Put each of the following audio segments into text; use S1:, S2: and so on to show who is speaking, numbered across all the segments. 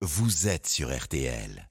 S1: vous êtes sur RTL.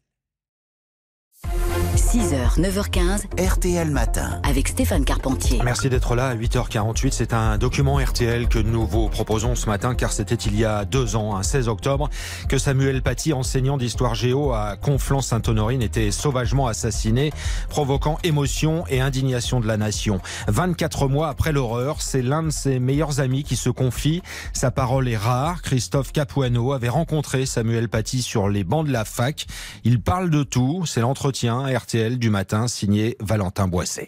S2: 6h, 9h15,
S1: RTL Matin.
S2: avec Stéphane Carpentier.
S3: Merci d'être là à 8h48. C'est un document RTL que nous vous proposons ce matin car c'était il y a deux ans, un 16 octobre, que Samuel Paty, enseignant d'histoire géo à Conflans-Sainte-Honorine, était sauvagement assassiné, provoquant émotion et indignation de la nation. 24 mois après l'horreur, c'est l'un de ses meilleurs amis qui se confie. Sa parole est rare. Christophe Capuano avait rencontré Samuel Paty sur les bancs de la fac. Il parle de tout. C'est l'entretien RTL du matin signé Valentin Boisset.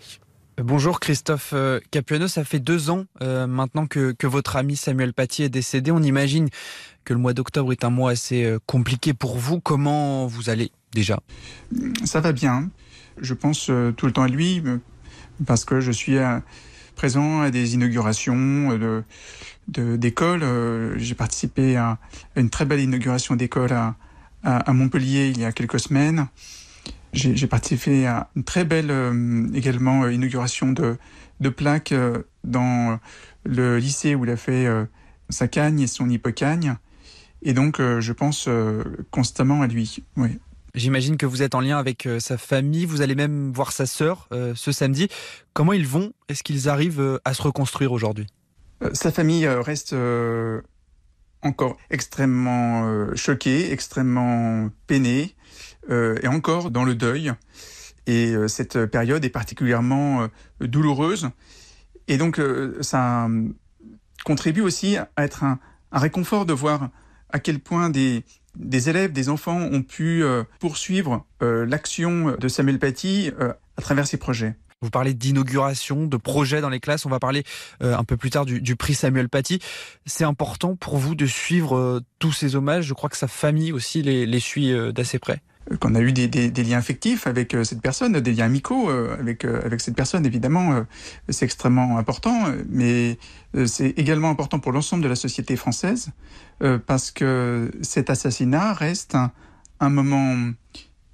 S4: Bonjour Christophe euh, Capuano, ça fait deux ans euh, maintenant que, que votre ami Samuel Paty est décédé. On imagine que le mois d'octobre est un mois assez euh, compliqué pour vous. Comment vous allez déjà?
S5: Ça va bien. Je pense tout le temps à lui parce que je suis présent à des inaugurations de- de- d'écoles. J'ai participé à, à une très belle inauguration d'école à, à- à Montpellier il y a quelques semaines. J'ai participé à une très belle euh, également euh, inauguration de, de plaques euh, dans le lycée où il a fait sa cagne et son hippocagne. Et donc, je pense constamment à lui. Oui.
S4: J'imagine que vous êtes en lien avec sa famille, vous allez même voir sa sœur ce samedi. Comment ils vont? Est-ce qu'ils arrivent à se reconstruire aujourd'hui?
S5: Sa famille reste encore extrêmement choquée, extrêmement peinée, euh, et encore dans le deuil. Et euh, cette période est particulièrement euh, douloureuse. Et donc, ça euh, contribue aussi à être un, réconfort de voir à quel point des, élèves, des enfants ont pu poursuivre l'action de Samuel Paty à travers ses projets.
S4: Vous parlez d'inauguration, de projets dans les classes. On va parler un peu plus tard du, prix Samuel Paty. C'est important pour vous de suivre tous ces hommages. Je crois que sa famille aussi les, suit d'assez près.
S5: Qu'on a eu des, liens affectifs avec euh, cette personne, des liens amicaux euh, avec, euh, avec cette personne, évidemment, c'est extrêmement important, mais c'est également important pour l'ensemble de la société française, parce que cet assassinat reste un, un moment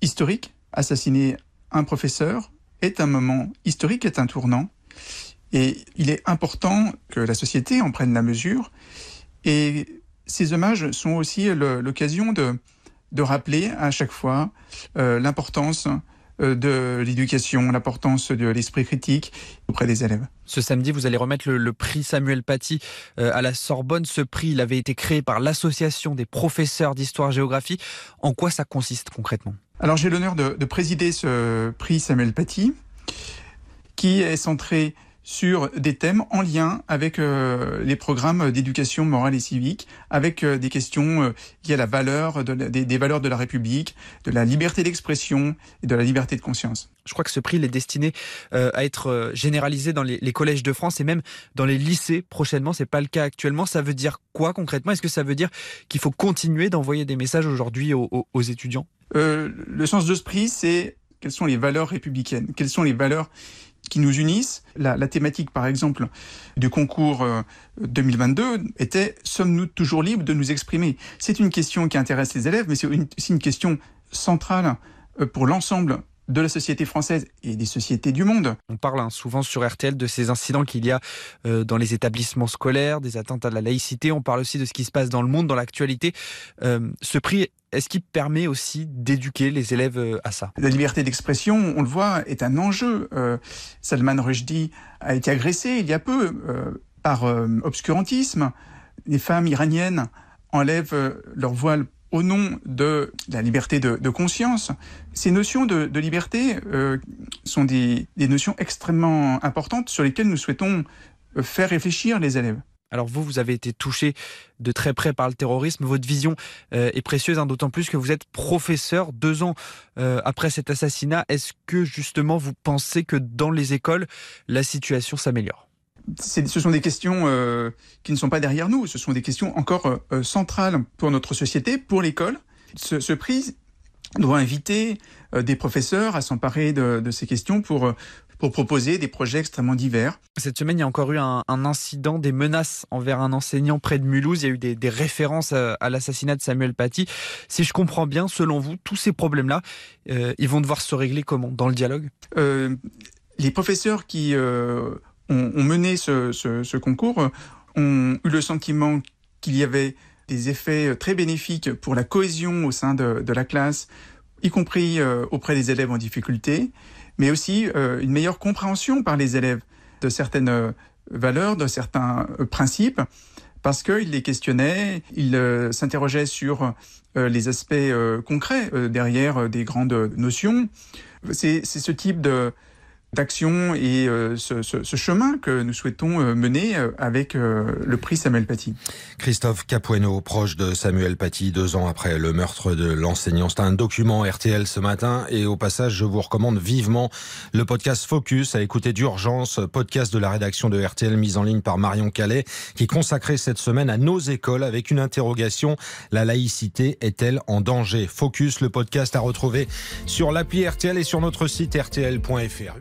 S5: historique. Assassiner un professeur est un moment historique, est un tournant, et il est important que la société en prenne la mesure, et ces hommages sont aussi l'occasion de de rappeler à chaque fois euh, l'importance euh, de l'éducation, l'importance de l'esprit critique auprès des élèves.
S4: Ce samedi, vous allez remettre le, le prix Samuel Paty euh, à la Sorbonne. Ce prix, il avait été créé par l'Association des professeurs d'histoire-géographie. En quoi ça consiste concrètement?
S5: Alors j'ai l'honneur de, de présider ce prix Samuel Paty, qui est centré sur des thèmes en lien avec euh, les programmes d'éducation morale et civique, avec euh, des questions euh, liées à la valeur de la- des, des valeurs de la République, de la liberté d'expression et de la liberté de conscience.
S4: Je crois que ce prix il est destiné à être généralisé dans les, les collèges de France et même dans les lycées prochainement. C'est pas le cas actuellement. Ça veut dire quoi concrètement? Est-ce que ça veut dire qu'il faut continuer d'envoyer des messages aujourd'hui aux, aux- aux étudiants?
S5: Le sens de ce prix, c'est quelles sont les valeurs républicaines, quelles sont les valeurs qui nous unissent. La, thématique, par exemple, du concours euh, 2022 était Sommes-nous toujours libres de nous exprimer? C'est une question qui intéresse les élèves, mais c'est aussi une question centrale euh, pour l'ensemble de la société française et des sociétés du monde.
S4: On parle hein, souvent sur RTL de ces incidents qu'il y a euh, dans les établissements scolaires, des atteintes à la laïcité. On parle aussi de ce qui se passe dans le monde, dans l'actualité. Euh, ce prix, est-ce qu'il permet aussi d'éduquer les élèves euh, à ça?
S5: La liberté d'expression, on le voit, est un enjeu. Euh, Salman Rushdie a été agressé il y a peu par obscurantisme. Les femmes iraniennes enlèvent leur voile au nom de la liberté de, conscience. Ces notions de, liberté euh, sont des, notions extrêmement importantes sur lesquelles nous souhaitons euh, faire réfléchir les élèves.
S4: Alors vous, vous avez été touché de très près par le terrorisme. Votre vision euh, est précieuse, hein, d'autant plus que vous êtes professeur deux ans après cet assassinat. Est-ce que justement vous pensez que dans les écoles, la situation s'améliore?
S5: Ce sont des questions euh, qui ne sont pas derrière nous, ce sont des questions encore euh, euh, centrales pour notre société, pour l'école. Ce, ce prix doit inviter euh, des professeurs à s'emparer de, de ces questions pour, pour proposer des projets extrêmement divers.
S4: Cette semaine, il y a encore eu un, un incident, des menaces envers un enseignant près de Mulhouse. Il y a eu des, des références à, à l'assassinat de Samuel Paty. Si je comprends bien, selon vous, tous ces problèmes-là, ils vont devoir se régler comment? Dans le dialogue?
S5: Les professeurs qui euh, ont, ont mené ce, concours euh, ont eu le sentiment qu'il y avait des effets très bénéfiques pour la cohésion au sein de, la classe, y compris auprès des élèves en difficulté, mais aussi une meilleure compréhension par les élèves de certaines valeurs, de certains principes parce qu'il les questionnait, il euh, s'interrogeait sur euh, les aspects euh, concrets derrière des grandes notions. C'est ce type de, d'action et euh, ce, chemin que nous souhaitons euh, mener euh, avec le prix Samuel Paty.
S3: Christophe Capueno, proche de Samuel Paty, deux ans après le meurtre de l'enseignant. C'est un document RTL ce matin et au passage, je vous recommande vivement le podcast Focus à écouter d'urgence, podcast de la rédaction de RTL mise en ligne par Marion Calais, qui consacrait cette semaine à nos écoles avec une interrogation. La laïcité est-elle en danger? Focus, le podcast à retrouver sur l'appli RTL et sur notre site rtl.fr.